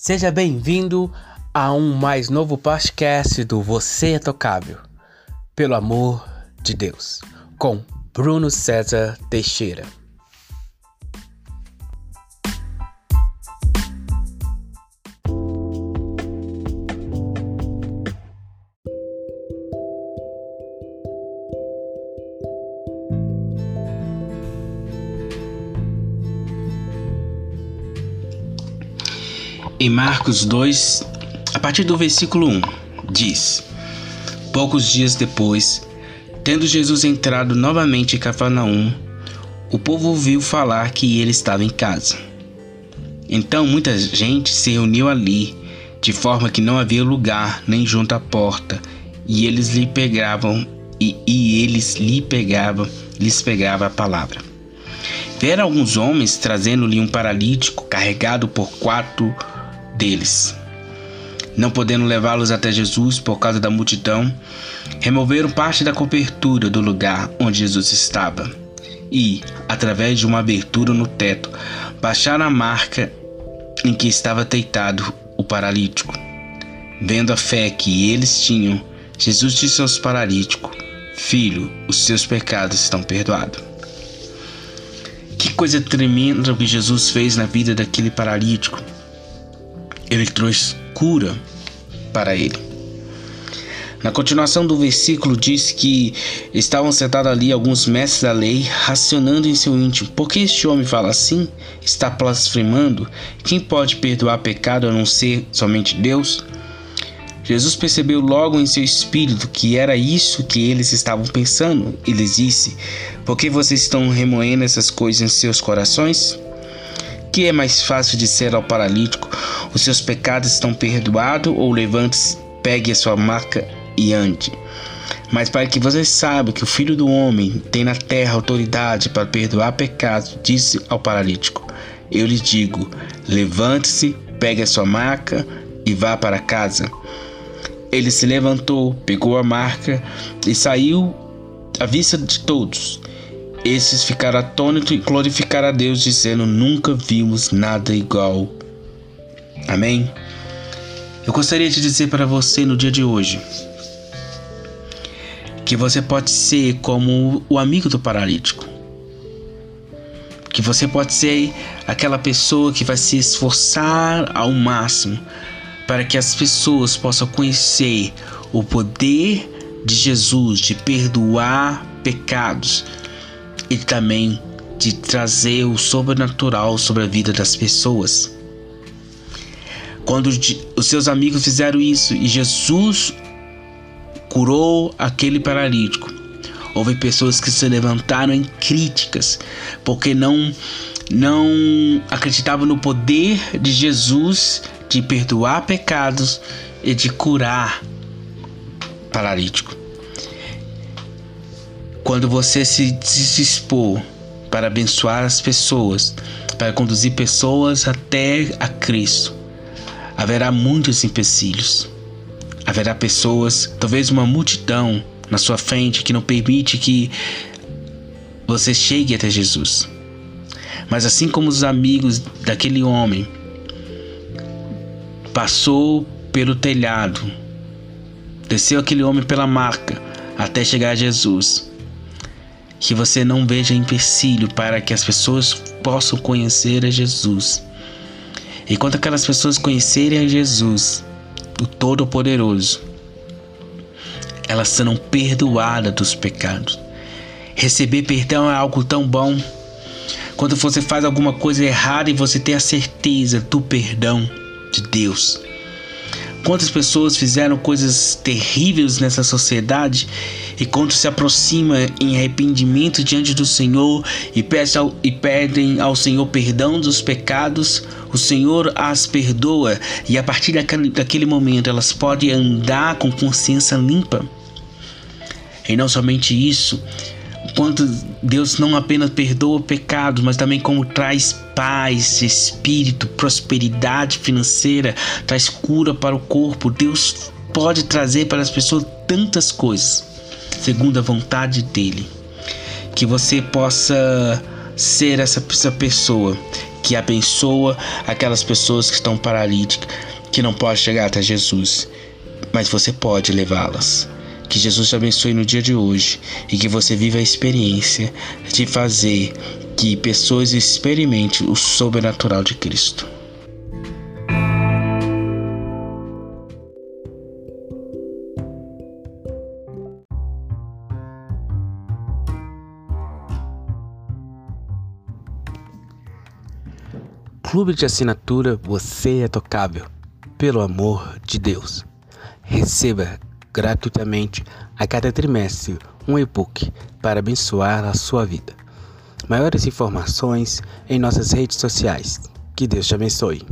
Seja bem-vindo a um mais novo podcast do Você é Tocável, pelo amor de Deus, com Bruno César Teixeira. Em Marcos 2, a partir do versículo 1, diz: Poucos dias depois, tendo Jesus entrado novamente em Cafarnaum, o povo ouviu falar que ele estava em casa. Então muita gente se reuniu ali, de forma que não havia lugar nem junto à porta, e eles lhe pegavam e, e eles lhe pegavam, lhes pegava a palavra. Vieram alguns homens trazendo-lhe um paralítico carregado por quatro deles. Não podendo levá-los até Jesus por causa da multidão, removeram parte da cobertura do lugar onde Jesus estava e, através de uma abertura no teto, baixaram a marca em que estava deitado o paralítico. Vendo a fé que eles tinham, Jesus disse aos paralíticos: Filho, os seus pecados estão perdoados. Que coisa tremenda que Jesus fez na vida daquele paralítico ele trouxe cura para ele. Na continuação do versículo diz que estavam sentados ali alguns mestres da lei, racionando em seu íntimo: por que este homem fala assim? Está blasfemando? Quem pode perdoar pecado a não ser somente Deus? Jesus percebeu logo em seu espírito que era isso que eles estavam pensando e lhes disse: Por que vocês estão remoendo essas coisas em seus corações? Que é mais fácil dizer ao paralítico: Os seus pecados estão perdoados, ou levante-se, pegue a sua maca e ande. Mas para que vocês saibam que o Filho do Homem tem na terra autoridade para perdoar pecados, disse ao paralítico: Eu lhe digo: levante-se, pegue a sua maca e vá para casa. Ele se levantou, pegou a marca e saiu à vista de todos. Esses ficaram atônitos e glorificaram a Deus, dizendo: Nunca vimos nada igual. Amém? Eu gostaria de dizer para você no dia de hoje que você pode ser como o amigo do paralítico. Que você pode ser aquela pessoa que vai se esforçar ao máximo para que as pessoas possam conhecer o poder de Jesus de perdoar pecados e também de trazer o sobrenatural sobre a vida das pessoas. Quando os seus amigos fizeram isso e Jesus curou aquele paralítico, houve pessoas que se levantaram em críticas porque não não acreditavam no poder de Jesus de perdoar pecados e de curar paralítico. Quando você se dispor para abençoar as pessoas, para conduzir pessoas até a Cristo, haverá muitos empecilhos. Haverá pessoas, talvez uma multidão na sua frente que não permite que você chegue até Jesus. Mas assim como os amigos daquele homem passou pelo telhado, desceu aquele homem pela marca até chegar a Jesus que você não veja empecilho para que as pessoas possam conhecer a Jesus. E quando aquelas pessoas conhecerem a Jesus, o Todo-Poderoso, elas serão perdoadas dos pecados. Receber perdão é algo tão bom. Quando você faz alguma coisa errada e você tem a certeza do perdão de Deus. Quantas pessoas fizeram coisas terríveis nessa sociedade e quando se aproxima em arrependimento diante do Senhor e, ao, e pedem ao Senhor perdão dos pecados, o Senhor as perdoa e a partir daquele, daquele momento elas podem andar com consciência limpa. E não somente isso, quanto Deus não apenas perdoa pecados, mas também como traz paz, espírito, prosperidade financeira, traz cura para o corpo. Deus pode trazer para as pessoas tantas coisas segundo a vontade dele. Que você possa ser essa, essa pessoa que abençoa aquelas pessoas que estão paralíticas, que não podem chegar até Jesus, mas você pode levá-las. Que Jesus te abençoe no dia de hoje e que você viva a experiência de fazer que pessoas experimentem o sobrenatural de Cristo. Clube de assinatura Você é Tocável. Pelo amor de Deus. Receba gratuitamente a cada trimestre um e-book para abençoar a sua vida. Maiores informações em nossas redes sociais. Que Deus te abençoe.